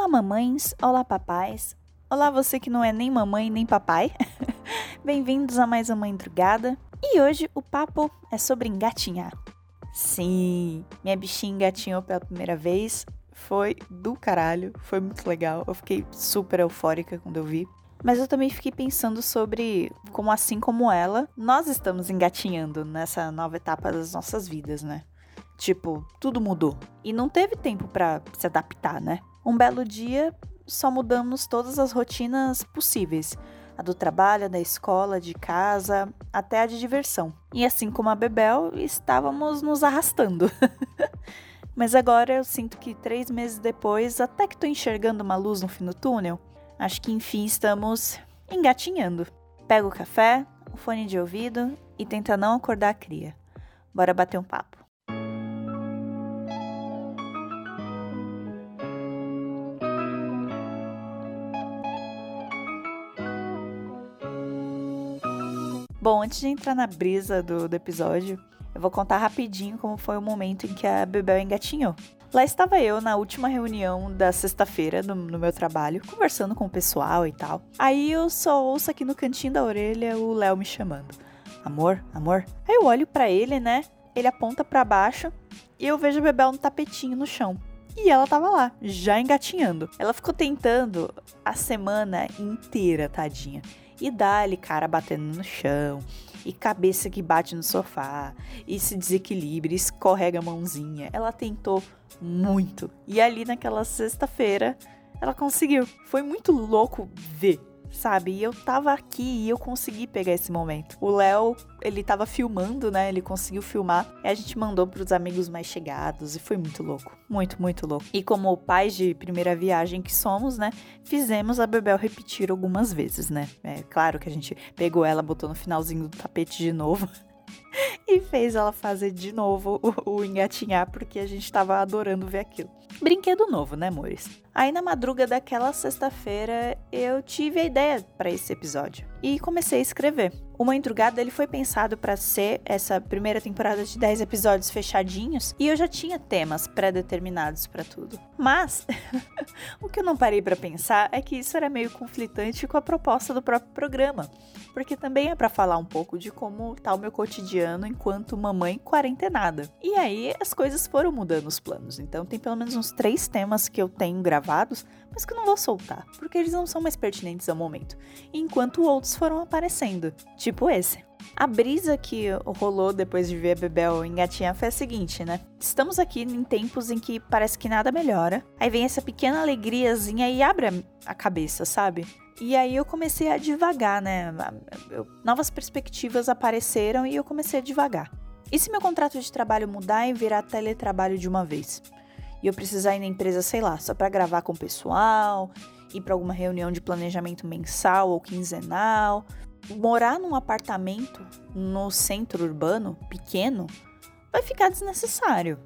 Olá, mamães, olá, papais, olá, você que não é nem mamãe nem papai. Bem-vindos a mais uma Madrugada. E hoje o papo é sobre engatinhar. Sim, minha bichinha engatinhou pela primeira vez. Foi do caralho, foi muito legal. Eu fiquei super eufórica quando eu vi. Mas eu também fiquei pensando sobre como, assim como ela, nós estamos engatinhando nessa nova etapa das nossas vidas, né? Tipo, tudo mudou. E não teve tempo para se adaptar, né? Um belo dia, só mudamos todas as rotinas possíveis. A do trabalho, da escola, de casa, até a de diversão. E assim como a Bebel, estávamos nos arrastando. Mas agora eu sinto que três meses depois, até que tô enxergando uma luz no fim do túnel, acho que enfim estamos engatinhando. Pega o café, o fone de ouvido e tenta não acordar a cria. Bora bater um papo. Bom, antes de entrar na brisa do, do episódio, eu vou contar rapidinho como foi o momento em que a Bebel engatinhou. Lá estava eu na última reunião da sexta-feira no, no, meu trabalho, conversando com o pessoal e tal. Aí eu só ouço aqui no cantinho da orelha o Léo me chamando. Amor, amor. Aí eu olho para ele, né? Ele aponta para baixo e eu vejo a Bebel no tapetinho no chão. E ela tava lá, já engatinhando. Ela ficou tentando a semana inteira, tadinha. E dá-lhe cara batendo no chão, e cabeça que bate no sofá, e se desequilibra, escorrega a mãozinha. Ela tentou muito. E ali naquela sexta-feira, ela conseguiu. Foi muito louco ver sabe? E eu tava aqui e eu consegui pegar esse momento. O Léo, ele tava filmando, né? Ele conseguiu filmar. E a gente mandou pros amigos mais chegados e foi muito louco. Muito, muito louco. E como pais de primeira viagem que somos, né? Fizemos a Bebel repetir algumas vezes, né? É claro que a gente pegou ela, botou no finalzinho do tapete de novo. e fez ela fazer de novo o, o engatinhar, porque a gente tava adorando ver aquilo. Brinquedo novo, né, amores? Aí na madruga daquela sexta-feira eu tive a ideia para esse episódio e comecei a escrever. O Mãe Drugada ele foi pensado para ser essa primeira temporada de 10 episódios fechadinhos e eu já tinha temas pré-determinados para tudo. Mas o que eu não parei para pensar é que isso era meio conflitante com a proposta do próprio programa, porque também é para falar um pouco de como tá o meu cotidiano enquanto mamãe quarentenada. E aí as coisas foram mudando os planos. Então tem pelo menos uns três temas que eu tenho gravados, mas que eu não vou soltar, porque eles não são mais pertinentes ao momento, enquanto outros foram aparecendo, tipo esse. A brisa que rolou depois de ver a Bebel engatinhar foi a seguinte, né? Estamos aqui em tempos em que parece que nada melhora. Aí vem essa pequena alegriazinha e abre a cabeça, sabe? E aí eu comecei a devagar, né? Novas perspectivas apareceram e eu comecei a devagar. E se meu contrato de trabalho mudar e virar teletrabalho de uma vez? E eu precisar ir na empresa, sei lá, só para gravar com o pessoal, ir para alguma reunião de planejamento mensal ou quinzenal, morar num apartamento no centro urbano pequeno vai ficar desnecessário.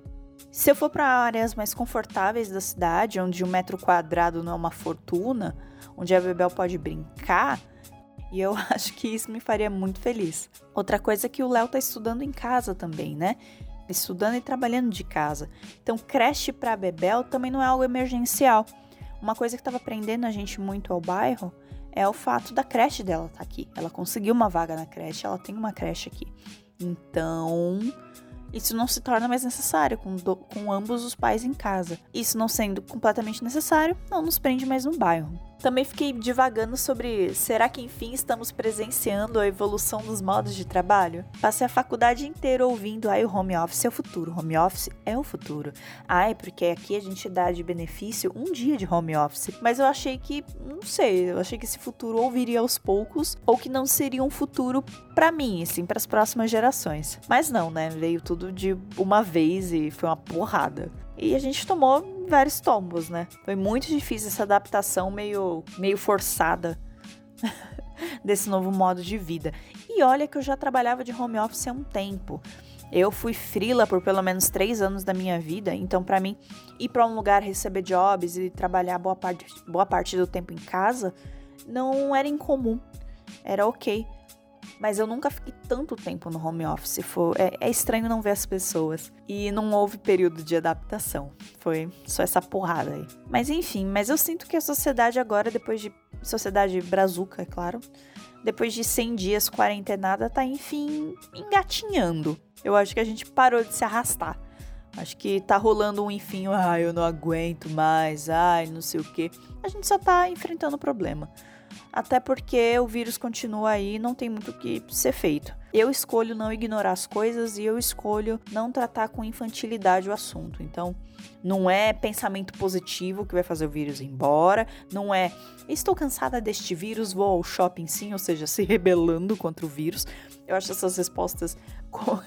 Se eu for para áreas mais confortáveis da cidade, onde um metro quadrado não é uma fortuna, onde a Bebel pode brincar, e eu acho que isso me faria muito feliz. Outra coisa é que o Léo tá estudando em casa também, né? Estudando e trabalhando de casa. Então, creche para Bebel também não é algo emergencial. Uma coisa que estava prendendo a gente muito ao bairro é o fato da creche dela estar tá aqui. Ela conseguiu uma vaga na creche, ela tem uma creche aqui. Então, isso não se torna mais necessário com, do, com ambos os pais em casa. Isso não sendo completamente necessário, não nos prende mais no bairro. Também fiquei divagando sobre será que enfim estamos presenciando a evolução dos modos de trabalho? Passei a faculdade inteira ouvindo ai, o home office é o futuro, home office é o futuro. Ai, porque aqui a gente dá de benefício um dia de home office. Mas eu achei que, não sei, eu achei que esse futuro ou viria aos poucos ou que não seria um futuro para mim, assim, para as próximas gerações. Mas não, né? Veio tudo de uma vez e foi uma porrada. E a gente tomou vários tombos, né? Foi muito difícil essa adaptação meio, meio forçada desse novo modo de vida. E olha que eu já trabalhava de home office há um tempo. Eu fui frila por pelo menos três anos da minha vida, então para mim ir para um lugar receber jobs e trabalhar boa parte, boa parte do tempo em casa não era incomum, era ok. Mas eu nunca fiquei tanto tempo no home office. Foi, é, é estranho não ver as pessoas. E não houve período de adaptação. Foi só essa porrada aí. Mas enfim, mas eu sinto que a sociedade agora, depois de. Sociedade brazuca, é claro. Depois de 100 dias quarentenada, tá enfim engatinhando. Eu acho que a gente parou de se arrastar. Acho que tá rolando um enfim, ah, eu não aguento mais, ai, não sei o que. A gente só tá enfrentando o problema. Até porque o vírus continua aí, não tem muito o que ser feito. Eu escolho não ignorar as coisas e eu escolho não tratar com infantilidade o assunto. Então, não é pensamento positivo que vai fazer o vírus ir embora, não é estou cansada deste vírus, vou ao shopping sim, ou seja, se rebelando contra o vírus. Eu acho essas respostas com,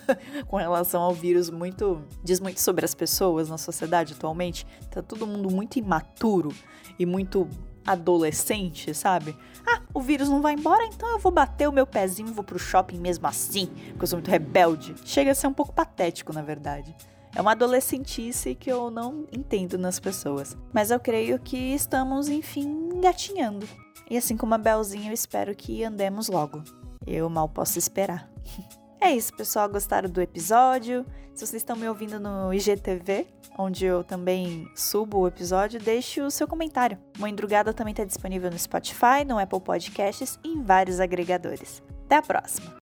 com relação ao vírus muito. diz muito sobre as pessoas na sociedade atualmente. Tá todo mundo muito imaturo e muito adolescente, sabe? Ah, o vírus não vai embora, então eu vou bater o meu pezinho e vou pro shopping mesmo assim, porque eu sou muito rebelde. Chega a ser um pouco patético, na verdade. É uma adolescentice que eu não entendo nas pessoas. Mas eu creio que estamos, enfim, engatinhando. E assim como a Belzinha, eu espero que andemos logo. Eu mal posso esperar. É isso, pessoal. Gostaram do episódio? Se vocês estão me ouvindo no IGTV, onde eu também subo o episódio, deixe o seu comentário. Mãe Drugada também está disponível no Spotify, no Apple Podcasts e em vários agregadores. Até a próxima!